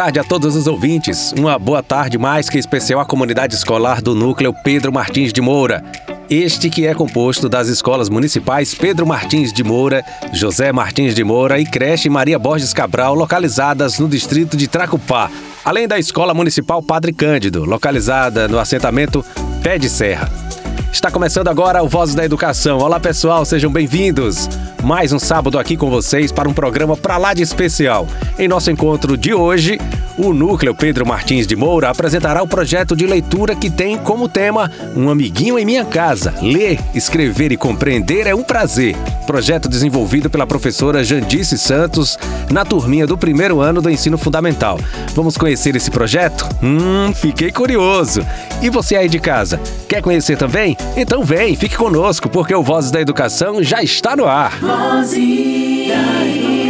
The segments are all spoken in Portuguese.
tarde a todos os ouvintes. Uma boa tarde mais que especial à comunidade escolar do Núcleo Pedro Martins de Moura. Este que é composto das escolas municipais Pedro Martins de Moura, José Martins de Moura e creche Maria Borges Cabral, localizadas no distrito de Tracupá, além da Escola Municipal Padre Cândido, localizada no assentamento Pé de Serra. Está começando agora o Vozes da Educação. Olá pessoal, sejam bem-vindos. Mais um sábado aqui com vocês para um programa para lá de especial. Em nosso encontro de hoje, o Núcleo Pedro Martins de Moura apresentará o projeto de leitura que tem como tema Um Amiguinho em Minha Casa. Ler, escrever e compreender é um prazer. Projeto desenvolvido pela professora Jandice Santos na turminha do primeiro ano do ensino fundamental. Vamos conhecer esse projeto? Hum, fiquei curioso. E você aí de casa, quer conhecer também? Então vem, fique conosco, porque o Vozes da Educação já está no ar. Vozes da Educação.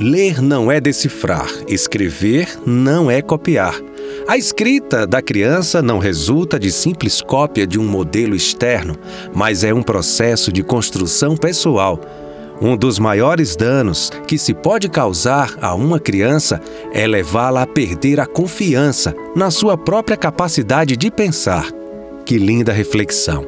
Ler não é decifrar, escrever não é copiar. A escrita da criança não resulta de simples cópia de um modelo externo, mas é um processo de construção pessoal. Um dos maiores danos que se pode causar a uma criança é levá-la a perder a confiança na sua própria capacidade de pensar. Que linda reflexão!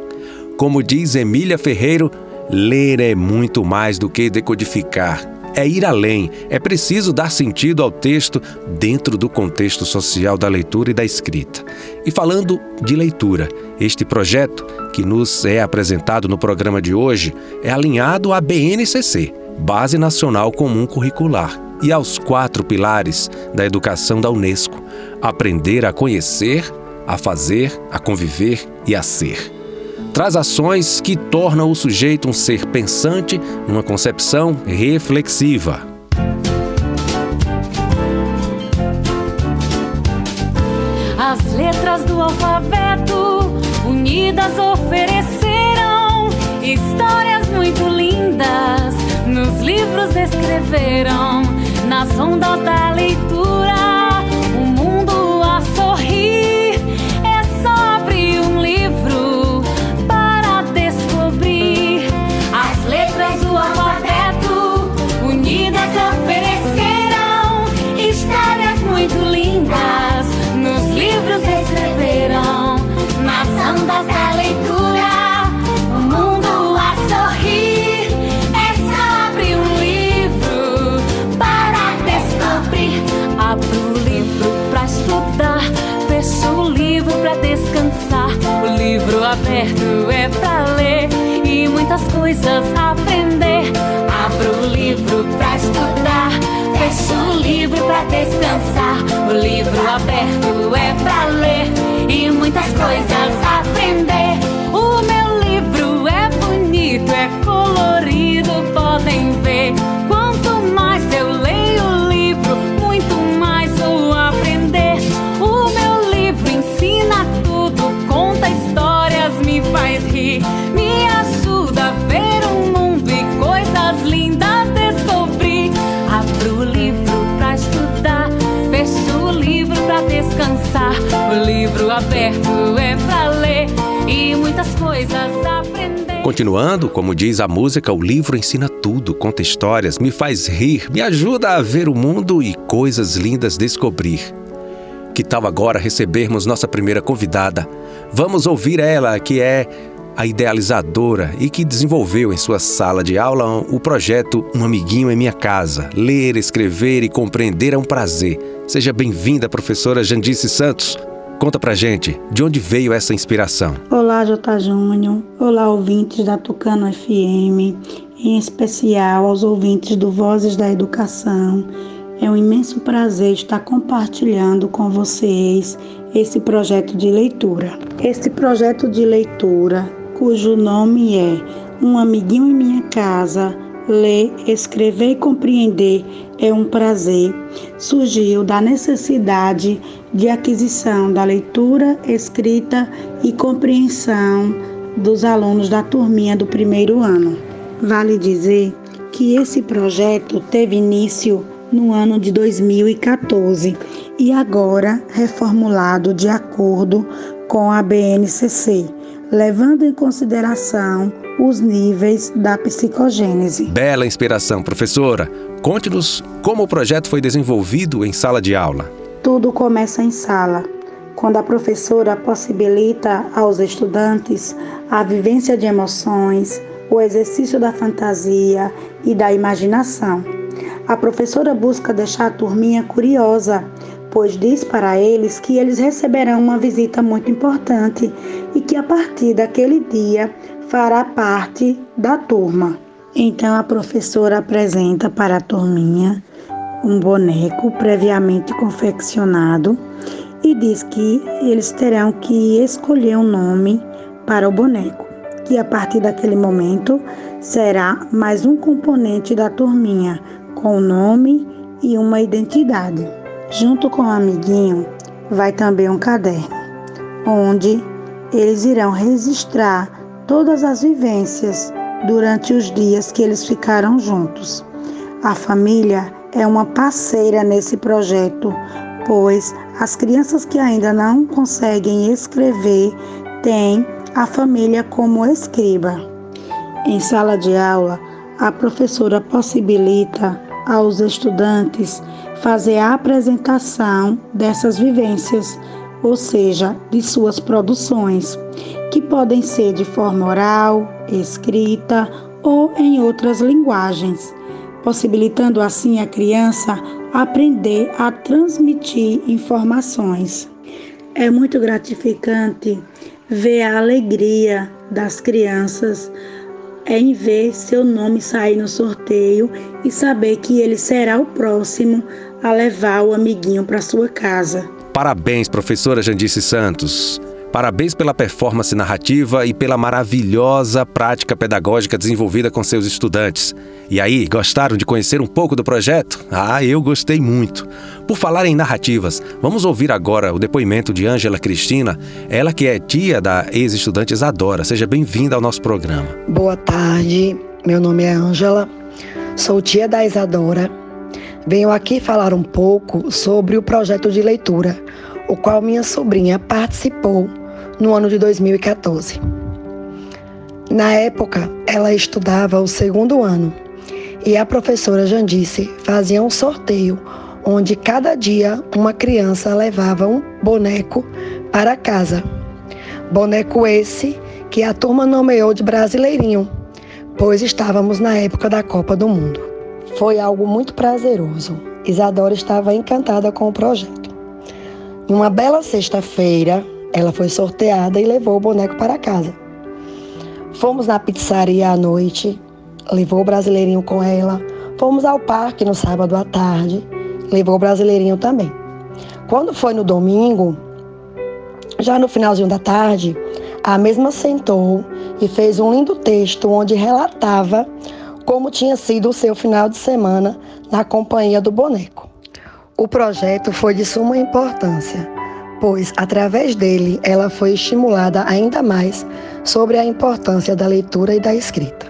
Como diz Emília Ferreiro, ler é muito mais do que decodificar é ir além, é preciso dar sentido ao texto dentro do contexto social da leitura e da escrita. E falando de leitura, este projeto que nos é apresentado no programa de hoje é alinhado à BNCC, Base Nacional Comum Curricular, e aos quatro pilares da educação da Unesco: aprender a conhecer, a fazer, a conviver e a ser traz ações que tornam o sujeito um ser pensante numa concepção reflexiva. As letras do alfabeto unidas ofereceram histórias muito lindas. Nos livros escreveram nas ondas da leitura aberto é pra ler e muitas coisas aprender. Abro o livro pra estudar, fecho o livro pra descansar. O livro aberto é pra ler e muitas coisas aprender. Continuando, como diz a música, o livro ensina tudo, conta histórias, me faz rir, me ajuda a ver o mundo e coisas lindas descobrir. Que tal agora recebermos nossa primeira convidada? Vamos ouvir ela, que é a idealizadora e que desenvolveu em sua sala de aula o projeto Um Amiguinho em Minha Casa. Ler, escrever e compreender é um prazer. Seja bem-vinda, professora Jandice Santos. Conta pra gente, de onde veio essa inspiração? Olá, J. Júnior. Olá, ouvintes da Tucano FM. Em especial aos ouvintes do Vozes da Educação. É um imenso prazer estar compartilhando com vocês esse projeto de leitura. Este projeto de leitura, cujo nome é Um Amiguinho em Minha Casa, Ler, escrever e compreender é um prazer. Surgiu da necessidade de aquisição da leitura, escrita e compreensão dos alunos da turminha do primeiro ano. Vale dizer que esse projeto teve início no ano de 2014 e agora reformulado de acordo com a BNCC levando em consideração os níveis da psicogênese. Bela inspiração, professora. Conte-nos como o projeto foi desenvolvido em sala de aula. Tudo começa em sala, quando a professora possibilita aos estudantes a vivência de emoções, o exercício da fantasia e da imaginação. A professora busca deixar a turminha curiosa, pois diz para eles que eles receberão uma visita muito importante e que a partir daquele dia fará parte da turma. Então a professora apresenta para a turminha um boneco previamente confeccionado e diz que eles terão que escolher um nome para o boneco, que a partir daquele momento será mais um componente da turminha, com nome e uma identidade. Junto com o amiguinho vai também um caderno, onde eles irão registrar todas as vivências durante os dias que eles ficaram juntos. A família é uma parceira nesse projeto, pois as crianças que ainda não conseguem escrever têm a família como escriba. Em sala de aula, a professora possibilita aos estudantes fazer a apresentação dessas vivências, ou seja, de suas produções, que podem ser de forma oral, escrita ou em outras linguagens possibilitando assim a criança aprender a transmitir informações. É muito gratificante ver a alegria das crianças em ver seu nome sair no sorteio e saber que ele será o próximo a levar o amiguinho para sua casa. Parabéns, professora Jandice Santos. Parabéns pela performance narrativa e pela maravilhosa prática pedagógica desenvolvida com seus estudantes. E aí, gostaram de conhecer um pouco do projeto? Ah, eu gostei muito. Por falar em narrativas, vamos ouvir agora o depoimento de Ângela Cristina, ela que é tia da ex-estudante Isadora. Seja bem-vinda ao nosso programa. Boa tarde, meu nome é Ângela, sou tia da Isadora. Venho aqui falar um pouco sobre o projeto de leitura, o qual minha sobrinha participou no ano de 2014. Na época, ela estudava o segundo ano e a professora Jandice fazia um sorteio onde cada dia uma criança levava um boneco para casa. Boneco esse que a turma nomeou de Brasileirinho, pois estávamos na época da Copa do Mundo. Foi algo muito prazeroso. Isadora estava encantada com o projeto. Em uma bela sexta-feira, ela foi sorteada e levou o boneco para casa. Fomos na pizzaria à noite, levou o brasileirinho com ela. Fomos ao parque no sábado à tarde, levou o brasileirinho também. Quando foi no domingo, já no finalzinho da tarde, a mesma sentou e fez um lindo texto onde relatava como tinha sido o seu final de semana na companhia do boneco. O projeto foi de suma importância pois através dele ela foi estimulada ainda mais sobre a importância da leitura e da escrita.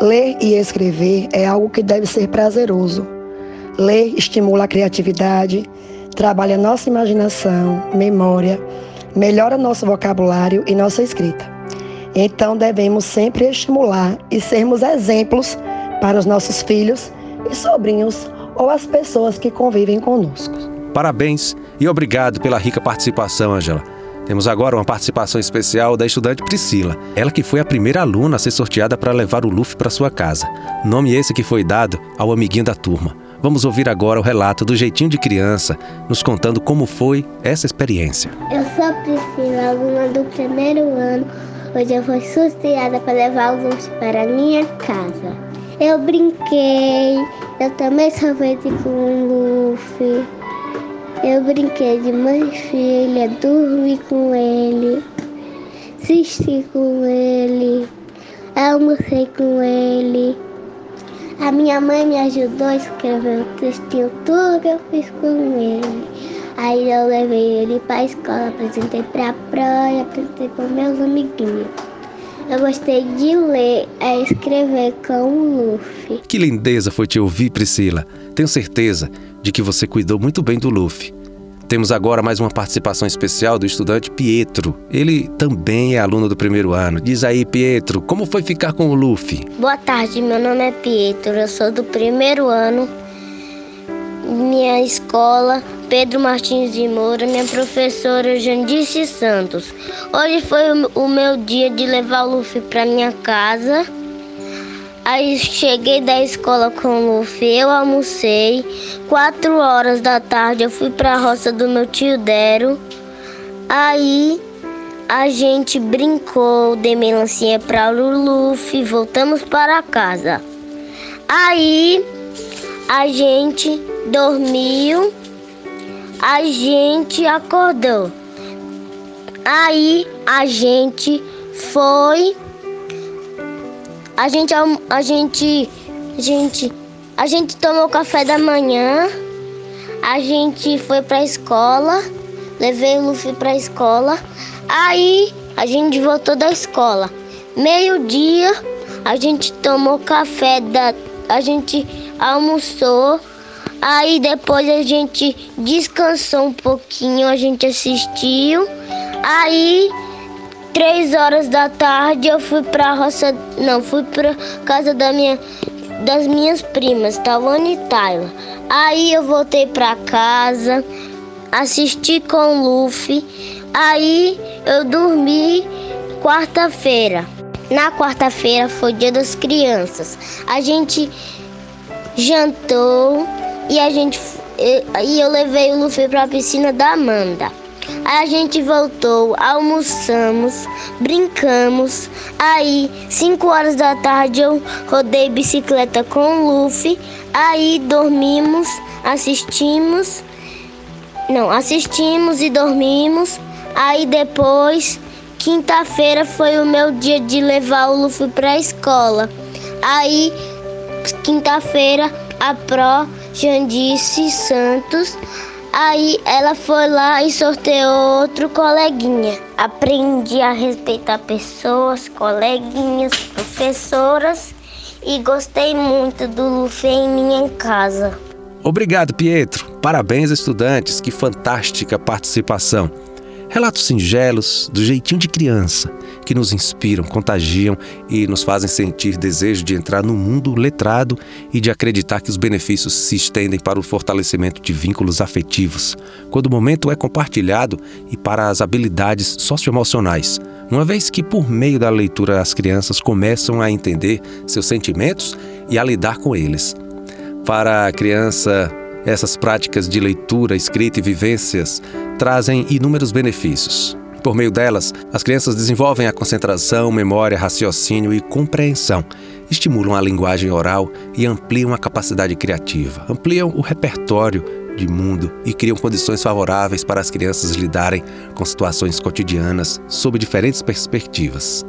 Ler e escrever é algo que deve ser prazeroso. Ler estimula a criatividade, trabalha nossa imaginação, memória, melhora nosso vocabulário e nossa escrita. Então devemos sempre estimular e sermos exemplos para os nossos filhos e sobrinhos ou as pessoas que convivem conosco. Parabéns e obrigado pela rica participação, Angela. Temos agora uma participação especial da estudante Priscila, ela que foi a primeira aluna a ser sorteada para levar o Luffy para sua casa. Nome esse que foi dado ao amiguinho da turma. Vamos ouvir agora o relato do jeitinho de criança, nos contando como foi essa experiência. Eu sou Priscila, aluna do primeiro ano. Hoje eu fui sorteada para levar o Luffy para minha casa. Eu brinquei, eu também sorvete com o Luffy. Eu brinquei de mãe e filha, dormi com ele, assisti com ele, almocei com ele. A minha mãe me ajudou a escrever o textinho, tudo que eu fiz com ele. Aí eu levei ele para a escola, apresentei para a praia, apresentei com meus amiguinhos. Eu gostei de ler e escrever com o Luffy. Que lindeza foi te ouvir, Priscila. Tenho certeza de que você cuidou muito bem do Luffy. Temos agora mais uma participação especial do estudante Pietro. Ele também é aluno do primeiro ano. Diz aí, Pietro, como foi ficar com o Luffy? Boa tarde, meu nome é Pietro, eu sou do primeiro ano. Minha escola, Pedro Martins de Moura, minha professora Jandice Santos. Hoje foi o meu dia de levar o Luffy para minha casa. Aí cheguei da escola com o Luffy, eu almocei. Quatro horas da tarde eu fui para a roça do meu tio Dero. Aí a gente brincou, dei melancia para Luffy, voltamos para casa. Aí a gente dormiu, a gente acordou. Aí a gente foi a gente, a gente, a gente, a gente tomou café da manhã. A gente foi pra escola. Levei o Luffy pra escola. Aí a gente voltou da escola. Meio-dia a gente tomou café da. A gente almoçou. Aí depois a gente descansou um pouquinho, a gente assistiu. Aí três horas da tarde eu fui pra roça, não, fui pra casa da minha, das minhas primas, Tawane e Tayla. Aí eu voltei pra casa, assisti com o Luffy, aí eu dormi quarta-feira. Na quarta-feira foi dia das crianças. A gente jantou e a gente e eu levei o Luffy pra piscina da Amanda. A gente voltou, almoçamos, brincamos. Aí, 5 horas da tarde, eu rodei bicicleta com o Luffy. Aí dormimos, assistimos. Não, assistimos e dormimos. Aí depois, quinta-feira foi o meu dia de levar o Luffy pra escola. Aí, quinta-feira, a Pro Jandice Santos Aí ela foi lá e sorteou outro coleguinha. Aprendi a respeitar pessoas, coleguinhas, professoras e gostei muito do Luffy em minha casa. Obrigado, Pietro. Parabéns, estudantes. Que fantástica participação. Relatos singelos, do jeitinho de criança, que nos inspiram, contagiam e nos fazem sentir desejo de entrar no mundo letrado e de acreditar que os benefícios se estendem para o fortalecimento de vínculos afetivos, quando o momento é compartilhado e para as habilidades socioemocionais, uma vez que por meio da leitura as crianças começam a entender seus sentimentos e a lidar com eles. Para a criança, essas práticas de leitura, escrita e vivências trazem inúmeros benefícios. Por meio delas, as crianças desenvolvem a concentração, memória, raciocínio e compreensão, estimulam a linguagem oral e ampliam a capacidade criativa, ampliam o repertório de mundo e criam condições favoráveis para as crianças lidarem com situações cotidianas sob diferentes perspectivas.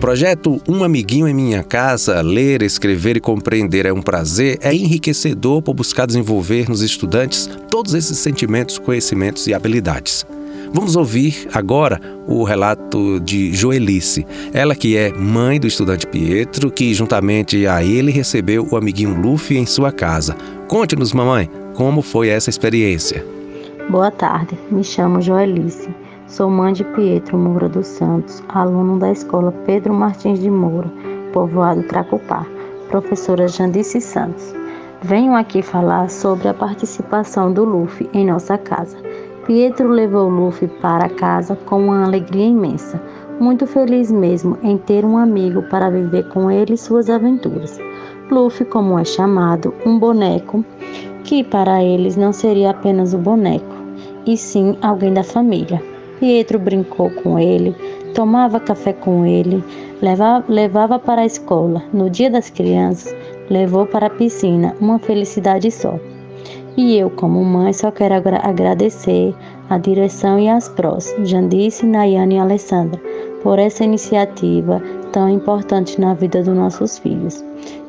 Projeto Um Amiguinho em Minha Casa, ler, escrever e compreender é um prazer, é enriquecedor por buscar desenvolver nos estudantes todos esses sentimentos, conhecimentos e habilidades. Vamos ouvir agora o relato de Joelice, ela que é mãe do estudante Pietro, que juntamente a ele recebeu o amiguinho Luffy em sua casa. Conte-nos, mamãe, como foi essa experiência. Boa tarde, me chamo Joelice. Sou mãe de Pietro Moura dos Santos, aluno da escola Pedro Martins de Moura, povoado Tracupá, professora Jandice Santos. Venho aqui falar sobre a participação do Luffy em nossa casa. Pietro levou Luffy para casa com uma alegria imensa, muito feliz mesmo em ter um amigo para viver com ele suas aventuras. Luffy, como é chamado, um boneco, que para eles não seria apenas o boneco, e sim alguém da família. Pietro brincou com ele, tomava café com ele, levava, levava para a escola. No dia das crianças, levou para a piscina, uma felicidade só. E eu, como mãe, só quero agra agradecer a direção e as prós, Jandice, Nayane e Alessandra, por essa iniciativa tão importante na vida dos nossos filhos.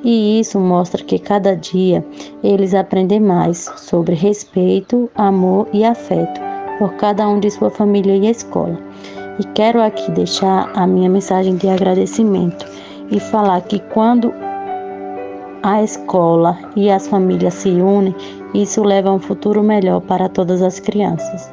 E isso mostra que cada dia eles aprendem mais sobre respeito, amor e afeto por cada um de sua família e escola. E quero aqui deixar a minha mensagem de agradecimento e falar que quando a escola e as famílias se unem, isso leva a um futuro melhor para todas as crianças.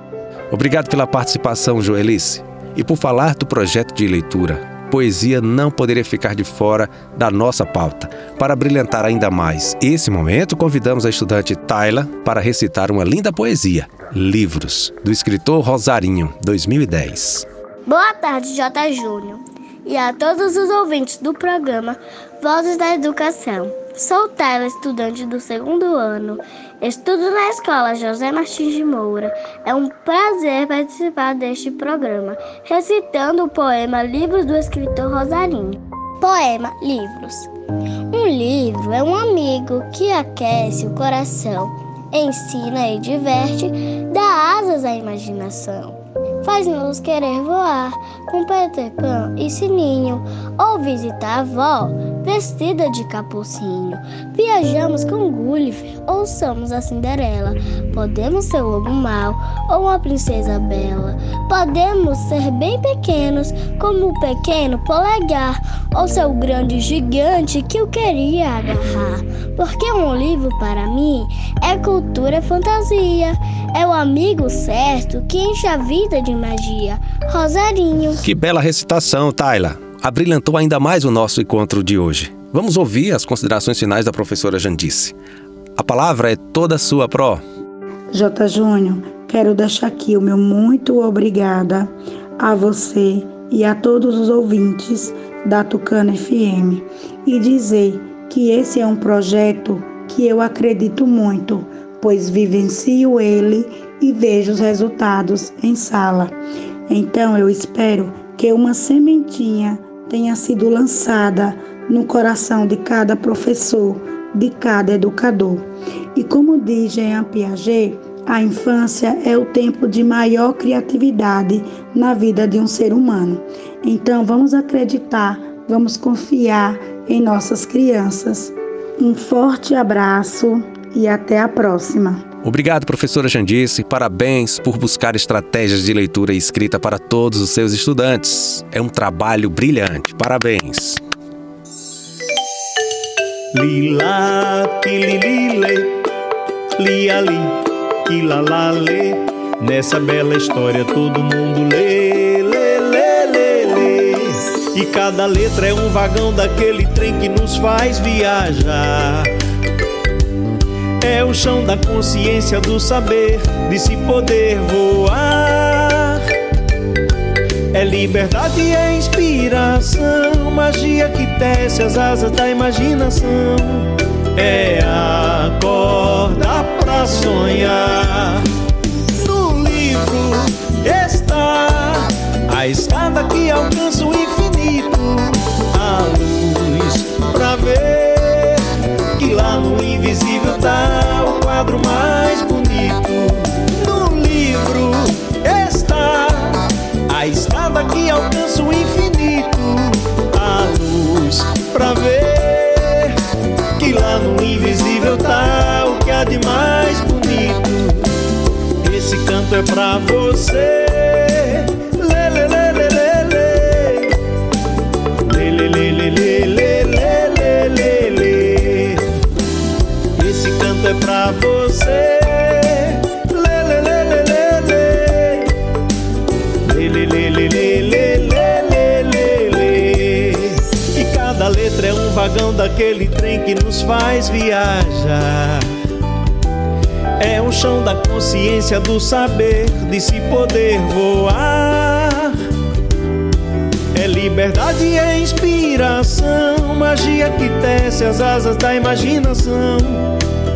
Obrigado pela participação, Joelice, e por falar do projeto de leitura. Poesia não poderia ficar de fora da nossa pauta. Para brilhantar ainda mais esse momento, convidamos a estudante Tayla para recitar uma linda poesia, Livros, do escritor Rosarinho, 2010. Boa tarde, J. Júnior, e a todos os ouvintes do programa Vozes da Educação. Sou Tayla, estudante do segundo ano. Estudo na escola José Martins de Moura. É um prazer participar deste programa, recitando o poema Livros do escritor Rosarinho. Poema Livros. Um livro é um amigo que aquece o coração, ensina e diverte, dá asas à imaginação faz-nos querer voar com Peter Pan e Sininho, ou visitar a avó vestida de capucinho. Viajamos com Gulliver ou somos a Cinderela. Podemos ser o lobo mau ou uma princesa bela. Podemos ser bem pequenos, como o pequeno polegar, ou ser o grande gigante que eu queria agarrar. Porque um livro para mim é cultura fantasia, é o amigo certo que enche a vida de magia. Rosarinho. Que bela recitação, Tayla. Abrilhantou ainda mais o nosso encontro de hoje. Vamos ouvir as considerações finais da professora Jandice. A palavra é toda sua, Pro. J. Júnior, quero deixar aqui o meu muito obrigada a você e a todos os ouvintes da Tucana FM e dizer que esse é um projeto que eu acredito muito, pois vivencio ele e vejo os resultados em sala. Então eu espero que uma sementinha tenha sido lançada no coração de cada professor, de cada educador. E como diz Jean Piaget, a infância é o tempo de maior criatividade na vida de um ser humano. Então vamos acreditar, vamos confiar em nossas crianças. Um forte abraço e até a próxima. Obrigado, professora Jandice. Parabéns por buscar estratégias de leitura e escrita para todos os seus estudantes. É um trabalho brilhante. Parabéns. Lila, lililile, li ali, quilalale. Nessa bela história todo mundo lê, lê, lê, lê, lê. E cada letra é um vagão daquele trem que nos faz viajar. É o chão da consciência do saber, de se poder voar. É liberdade e é inspiração, magia que tece as asas da imaginação. É acordar pra sonhar. No livro está a escada que alcança o infinito, a luz pra ver invisível tá o quadro mais bonito. No livro está a estrada que alcança o infinito. A luz pra ver que lá no invisível tá o que há de mais bonito. Esse canto é pra você. Vagão daquele trem que nos faz viajar. É o chão da consciência do saber de se poder voar. É liberdade, é inspiração, magia que tece as asas da imaginação.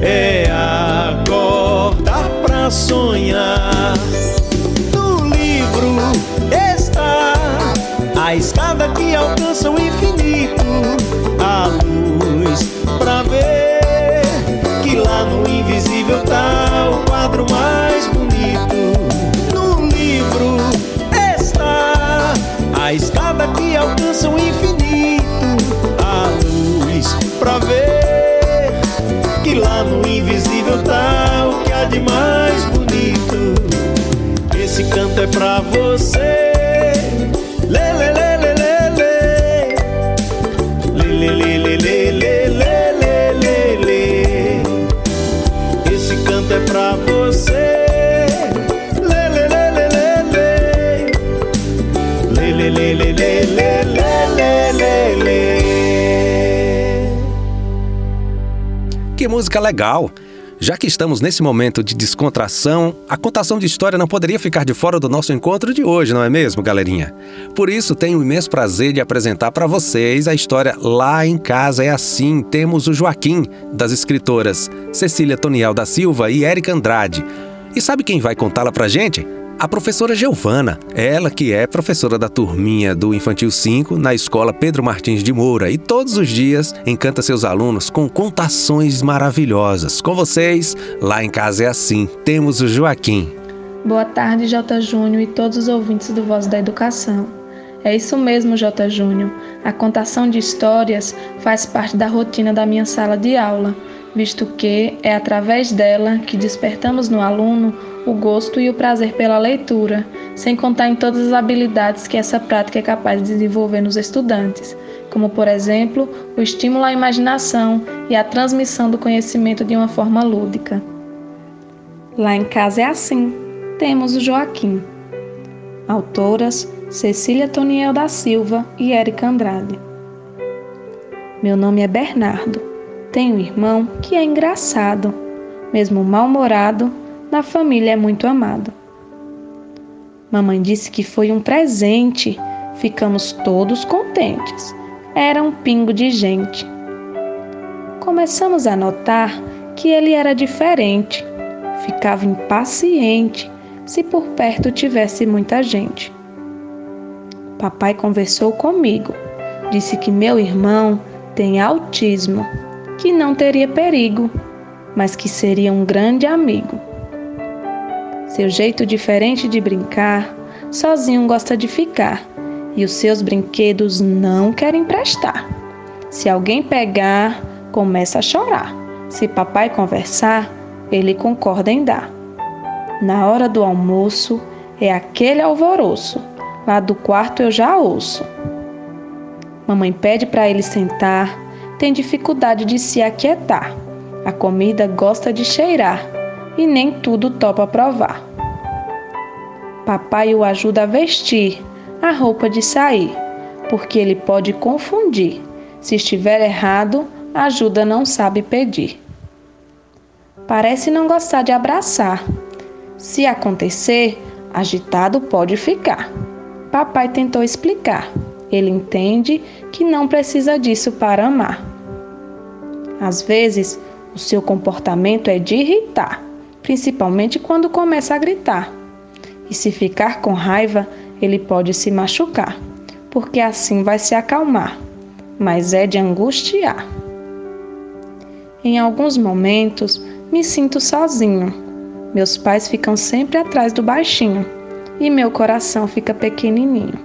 É acordar pra sonhar. No livro a escada que alcança o infinito, a luz pra ver que lá no invisível tá o quadro mais bonito. No livro está a escada que alcança o infinito, a luz pra ver que lá no invisível tá o que há de mais bonito. Esse canto é pra você. Música legal! Já que estamos nesse momento de descontração, a contação de história não poderia ficar de fora do nosso encontro de hoje, não é mesmo, galerinha? Por isso, tenho o imenso prazer de apresentar para vocês a história Lá em Casa é Assim. Temos o Joaquim, das escritoras Cecília Toniel da Silva e Érica Andrade. E sabe quem vai contá-la pra gente? A professora Giovana, ela que é professora da turminha do Infantil 5 na escola Pedro Martins de Moura e todos os dias encanta seus alunos com contações maravilhosas. Com vocês, lá em casa é assim. Temos o Joaquim. Boa tarde, J. Júnior e todos os ouvintes do Voz da Educação. É isso mesmo, J. Júnior. A contação de histórias faz parte da rotina da minha sala de aula, visto que é através dela que despertamos no aluno o gosto e o prazer pela leitura, sem contar em todas as habilidades que essa prática é capaz de desenvolver nos estudantes, como, por exemplo, o estímulo à imaginação e a transmissão do conhecimento de uma forma lúdica. Lá em casa é assim. Temos o Joaquim. Autoras Cecília Toniel da Silva e Érica Andrade. Meu nome é Bernardo. Tenho um irmão que é engraçado. Mesmo mal-humorado, na família é muito amado. Mamãe disse que foi um presente. Ficamos todos contentes. Era um pingo de gente. Começamos a notar que ele era diferente. Ficava impaciente se por perto tivesse muita gente. Papai conversou comigo. Disse que meu irmão tem autismo, que não teria perigo, mas que seria um grande amigo. Seu jeito diferente de brincar, sozinho gosta de ficar, e os seus brinquedos não querem prestar. Se alguém pegar, começa a chorar. Se papai conversar, ele concorda em dar. Na hora do almoço, é aquele alvoroço. Lá do quarto eu já ouço. Mamãe pede para ele sentar, tem dificuldade de se aquietar. A comida gosta de cheirar e nem tudo topa provar. Papai o ajuda a vestir a roupa de sair, porque ele pode confundir. Se estiver errado, ajuda não sabe pedir. Parece não gostar de abraçar. Se acontecer, agitado pode ficar. Papai tentou explicar. Ele entende que não precisa disso para amar. Às vezes, o seu comportamento é de irritar principalmente quando começa a gritar. E se ficar com raiva, ele pode se machucar, porque assim vai se acalmar, mas é de angustiar. Em alguns momentos, me sinto sozinho. Meus pais ficam sempre atrás do baixinho e meu coração fica pequenininho.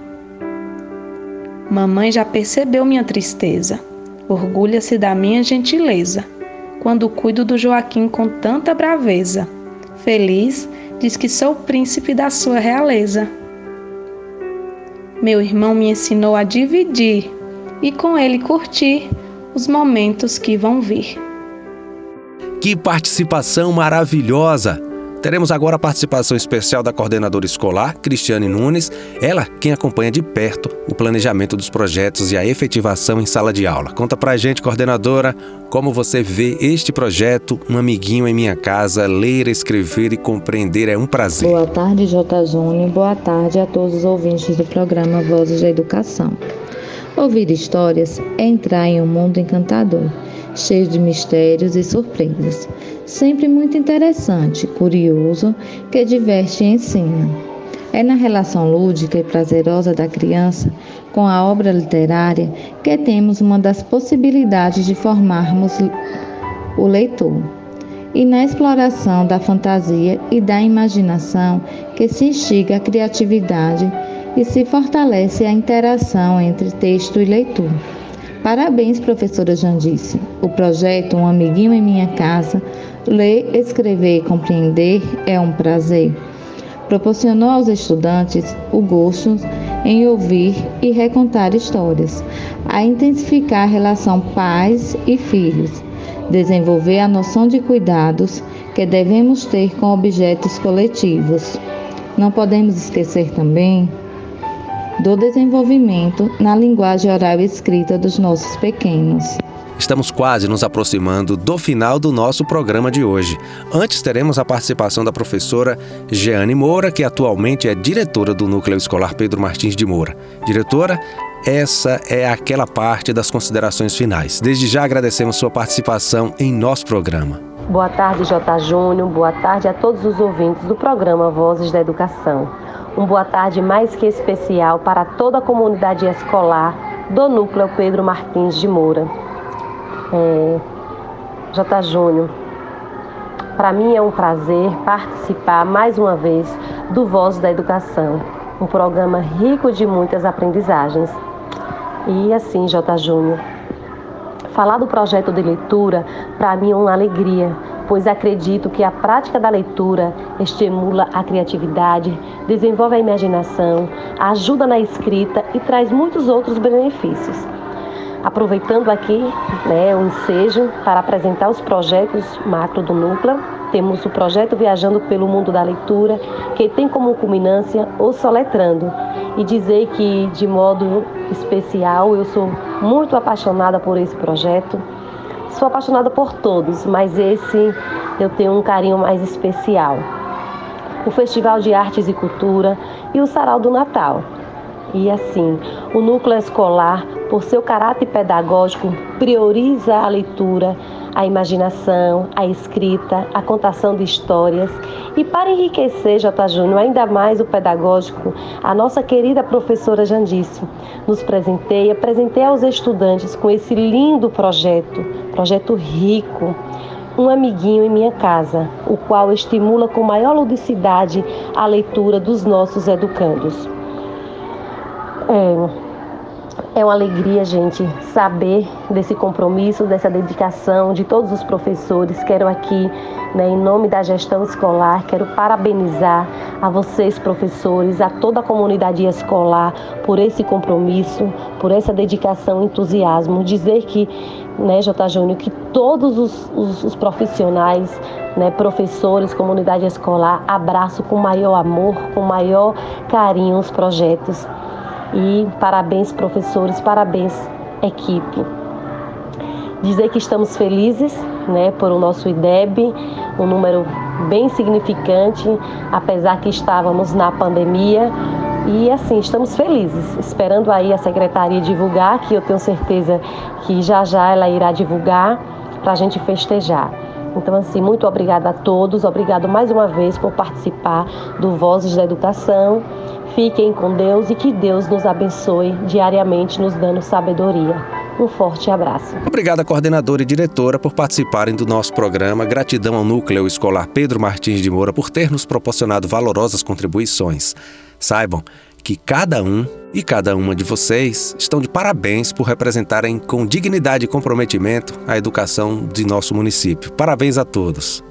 Mamãe já percebeu minha tristeza, orgulha-se da minha gentileza quando cuido do Joaquim com tanta braveza. Feliz diz que sou príncipe da sua realeza. Meu irmão me ensinou a dividir e com ele curtir os momentos que vão vir. Que participação maravilhosa! Teremos agora a participação especial da coordenadora escolar, Cristiane Nunes, ela quem acompanha de perto o planejamento dos projetos e a efetivação em sala de aula. Conta pra gente, coordenadora, como você vê este projeto, Um Amiguinho em Minha Casa, ler, escrever e compreender é um prazer. Boa tarde, J. Júnior, boa tarde a todos os ouvintes do programa Vozes da Educação. Ouvir histórias é entrar em um mundo encantador, cheio de mistérios e surpresas sempre muito interessante, curioso, que diverte e ensina. É na relação lúdica e prazerosa da criança com a obra literária que temos uma das possibilidades de formarmos o leitor. E na exploração da fantasia e da imaginação que se instiga a criatividade e se fortalece a interação entre texto e leitor. Parabéns, professora Jandice. O projeto Um Amiguinho em Minha Casa Ler, escrever e compreender é um prazer. Proporcionou aos estudantes o gosto em ouvir e recontar histórias, a intensificar a relação pais e filhos, desenvolver a noção de cuidados que devemos ter com objetos coletivos. Não podemos esquecer também do desenvolvimento na linguagem oral e escrita dos nossos pequenos. Estamos quase nos aproximando do final do nosso programa de hoje. Antes teremos a participação da professora Jeane Moura, que atualmente é diretora do Núcleo Escolar Pedro Martins de Moura. Diretora, essa é aquela parte das considerações finais. Desde já agradecemos sua participação em nosso programa. Boa tarde, J. Júnior. Boa tarde a todos os ouvintes do programa Vozes da Educação. Um boa tarde mais que especial para toda a comunidade escolar do Núcleo Pedro Martins de Moura é, J. Júnior. Para mim é um prazer participar mais uma vez do Voz da Educação, um programa rico de muitas aprendizagens. E assim, J. Júnior, falar do projeto de leitura para mim é uma alegria, pois acredito que a prática da leitura estimula a criatividade, desenvolve a imaginação, ajuda na escrita e traz muitos outros benefícios. Aproveitando aqui né, o ensejo para apresentar os projetos macro do Núcleo, temos o projeto Viajando pelo Mundo da Leitura, que tem como culminância o Soletrando. E dizer que, de modo especial, eu sou muito apaixonada por esse projeto. Sou apaixonada por todos, mas esse eu tenho um carinho mais especial. O Festival de Artes e Cultura e o Sarau do Natal. E assim, o núcleo escolar, por seu caráter pedagógico, prioriza a leitura, a imaginação, a escrita, a contação de histórias. E para enriquecer, J. Júnior, ainda mais o pedagógico, a nossa querida professora Jandice nos presenteia, presenteia aos estudantes com esse lindo projeto, projeto rico, um amiguinho em minha casa, o qual estimula com maior ludicidade a leitura dos nossos educandos. É, é uma alegria, gente, saber desse compromisso, dessa dedicação de todos os professores. Quero aqui, né, em nome da gestão escolar, quero parabenizar a vocês, professores, a toda a comunidade escolar por esse compromisso, por essa dedicação entusiasmo. Dizer que, né, J. Júnior, que todos os, os, os profissionais, né, professores, comunidade escolar, abraço com maior amor, com maior carinho os projetos e parabéns, professores, parabéns, equipe. Dizer que estamos felizes né, por o nosso IDEB, um número bem significante, apesar que estávamos na pandemia. E assim, estamos felizes, esperando aí a secretaria divulgar, que eu tenho certeza que já já ela irá divulgar para a gente festejar. Então, assim, muito obrigada a todos, obrigado mais uma vez por participar do Vozes da Educação. Fiquem com Deus e que Deus nos abençoe diariamente, nos dando sabedoria. Um forte abraço. Obrigada, coordenadora e diretora, por participarem do nosso programa. Gratidão ao Núcleo Escolar Pedro Martins de Moura por ter nos proporcionado valorosas contribuições. Saibam que cada um e cada uma de vocês estão de parabéns por representarem com dignidade e comprometimento a educação de nosso município. Parabéns a todos.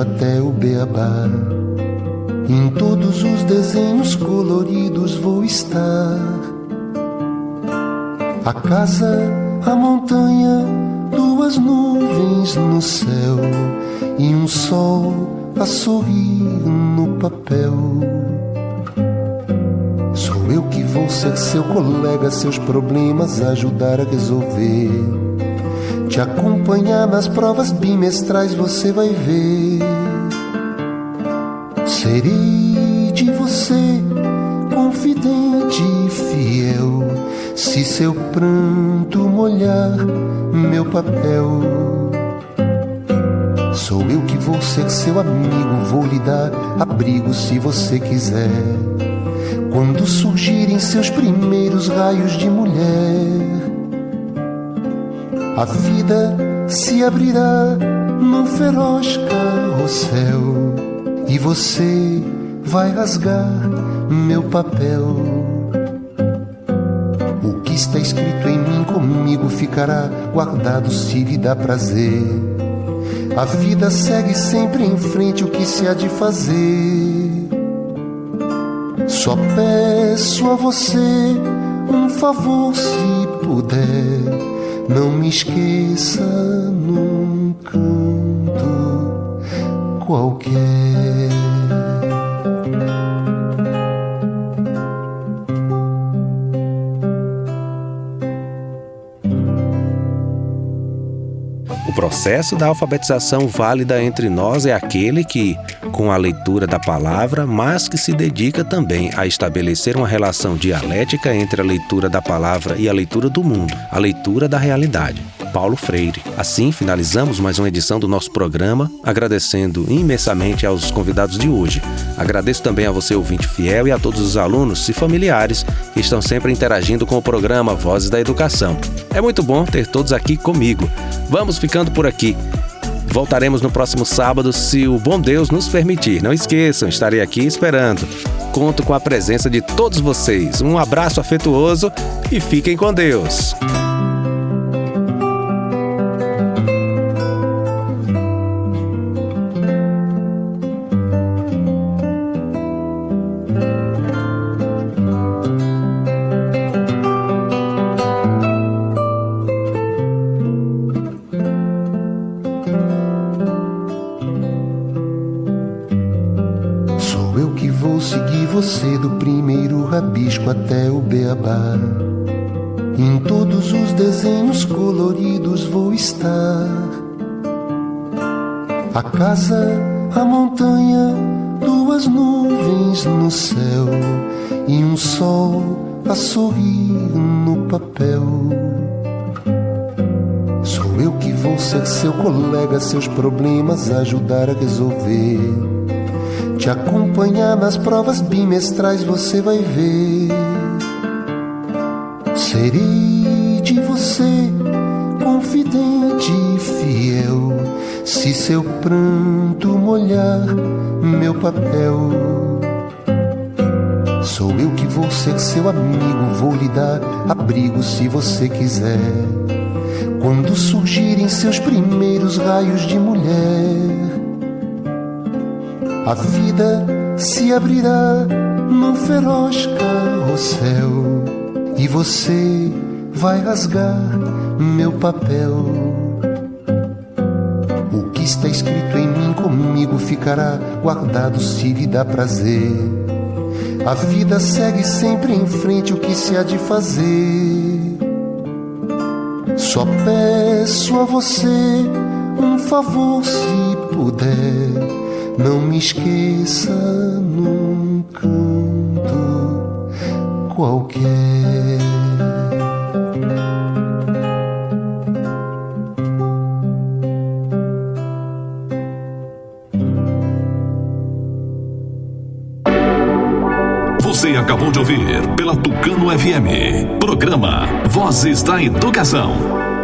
Até o beabá. Em todos os desenhos coloridos vou estar. A casa, a montanha, duas nuvens no céu e um sol a sorrir no papel. Sou eu que vou ser seu colega, seus problemas ajudar a resolver. Te acompanhar nas provas bimestrais, você vai ver. Serei de você confidente e fiel, se seu pranto molhar meu papel. Sou eu que vou ser seu amigo, vou lhe dar abrigo se você quiser. Quando surgirem seus primeiros raios de mulher, a vida se abrirá num feroz carrossel e você vai rasgar meu papel. O que está escrito em mim comigo ficará guardado se lhe dá prazer. A vida segue sempre em frente, o que se há de fazer? Só peço a você um favor se puder. Não me esqueça num canto qualquer. Processo da alfabetização válida entre nós é aquele que, com a leitura da palavra, mas que se dedica também a estabelecer uma relação dialética entre a leitura da palavra e a leitura do mundo, a leitura da realidade. Paulo Freire. Assim, finalizamos mais uma edição do nosso programa, agradecendo imensamente aos convidados de hoje. Agradeço também a você, ouvinte fiel, e a todos os alunos e familiares que estão sempre interagindo com o programa Vozes da Educação. É muito bom ter todos aqui comigo. Vamos ficando por aqui. Voltaremos no próximo sábado, se o bom Deus nos permitir. Não esqueçam, estarei aqui esperando. Conto com a presença de todos vocês. Um abraço afetuoso e fiquem com Deus. Casa, a montanha, duas nuvens no céu e um sol a sorrir no papel. Sou eu que vou ser seu colega, seus problemas ajudar a resolver. Te acompanhar nas provas bimestrais, você vai ver. Serei de você seu pranto molhar meu papel. Sou eu que vou ser seu amigo, vou lhe dar abrigo se você quiser. Quando surgirem seus primeiros raios de mulher, a vida se abrirá num feroz carrossel e você vai rasgar meu papel. Está escrito em mim comigo ficará guardado se lhe dá prazer. A vida segue sempre em frente, o que se há de fazer? Só peço a você um favor se puder. Não me esqueça num canto qualquer. FM. Programa Vozes da Educação.